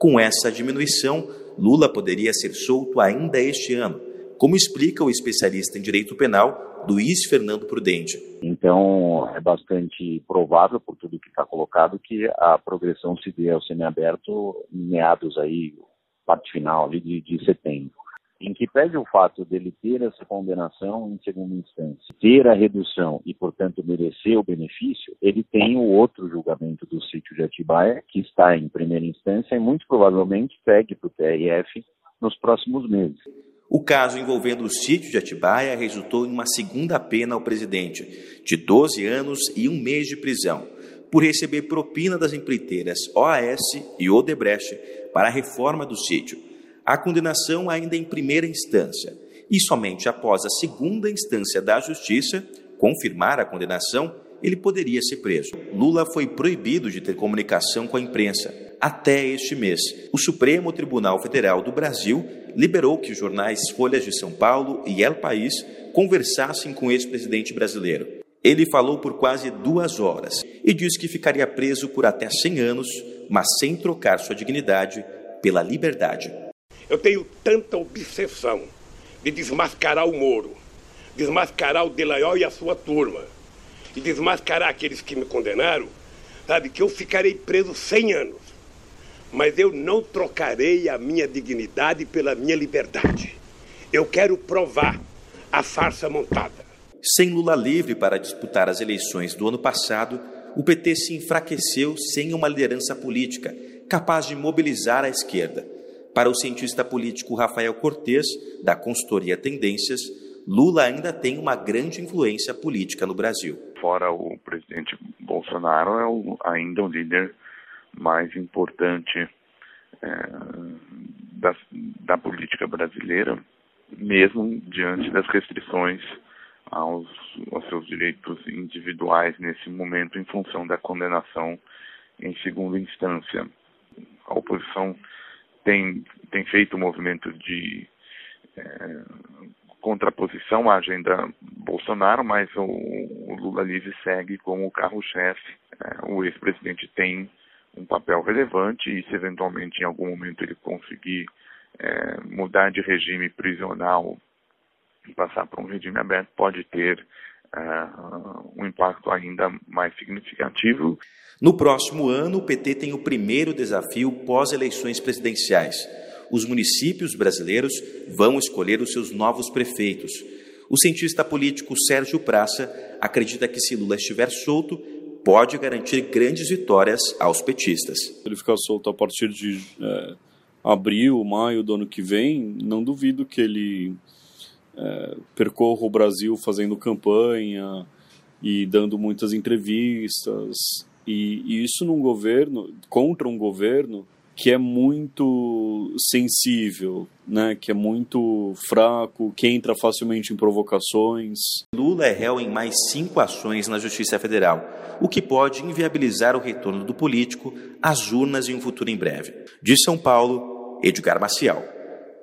Com essa diminuição, Lula poderia ser solto ainda este ano, como explica o especialista em direito penal Luiz Fernando Prudente. Então, é bastante provável, por tudo que está colocado, que a progressão se dê ao semiaberto em meados aí, parte final ali de, de setembro em que pese o fato dele ter essa condenação em segunda instância, ter a redução e, portanto, merecer o benefício, ele tem o outro julgamento do sítio de Atibaia, que está em primeira instância e muito provavelmente segue para o TRF nos próximos meses. O caso envolvendo o sítio de Atibaia resultou em uma segunda pena ao presidente, de 12 anos e um mês de prisão, por receber propina das empreiteiras OAS e Odebrecht para a reforma do sítio a condenação ainda em primeira instância e somente após a segunda instância da Justiça confirmar a condenação, ele poderia ser preso. Lula foi proibido de ter comunicação com a imprensa até este mês. O Supremo Tribunal Federal do Brasil liberou que os jornais Folhas de São Paulo e El País conversassem com o ex-presidente brasileiro. Ele falou por quase duas horas e disse que ficaria preso por até 100 anos, mas sem trocar sua dignidade pela liberdade. Eu tenho tanta obsessão de desmascarar o Moro, desmascarar o Delaiol e a sua turma, e desmascarar aqueles que me condenaram, sabe, que eu ficarei preso 100 anos. Mas eu não trocarei a minha dignidade pela minha liberdade. Eu quero provar a farsa montada. Sem Lula livre para disputar as eleições do ano passado, o PT se enfraqueceu sem uma liderança política capaz de mobilizar a esquerda para o cientista político Rafael Cortes, da consultoria Tendências, Lula ainda tem uma grande influência política no Brasil. Fora o presidente Bolsonaro, é o, ainda o líder mais importante é, da, da política brasileira, mesmo diante das restrições aos, aos, seus direitos individuais nesse momento, em função da condenação em segunda instância. A oposição tem, tem feito um movimento de é, contraposição à agenda Bolsonaro, mas o, o Lula livre segue como o carro-chefe. É, o ex-presidente tem um papel relevante e se eventualmente em algum momento ele conseguir é, mudar de regime prisional e passar para um regime aberto, pode ter uh, um impacto ainda mais significativo. No próximo ano, o PT tem o primeiro desafio pós-eleições presidenciais. Os municípios brasileiros vão escolher os seus novos prefeitos. O cientista político Sérgio Praça acredita que, se Lula estiver solto, pode garantir grandes vitórias aos petistas. Ele ficar solto a partir de é, abril, maio do ano que vem, não duvido que ele é, percorro o Brasil fazendo campanha e dando muitas entrevistas e, e, isso num governo contra um governo que é muito sensível, né, que é muito fraco, que entra facilmente em provocações. Lula é réu em mais cinco ações na Justiça Federal, o que pode inviabilizar o retorno do político às urnas em um futuro em breve. De São Paulo, Edgar Maciel.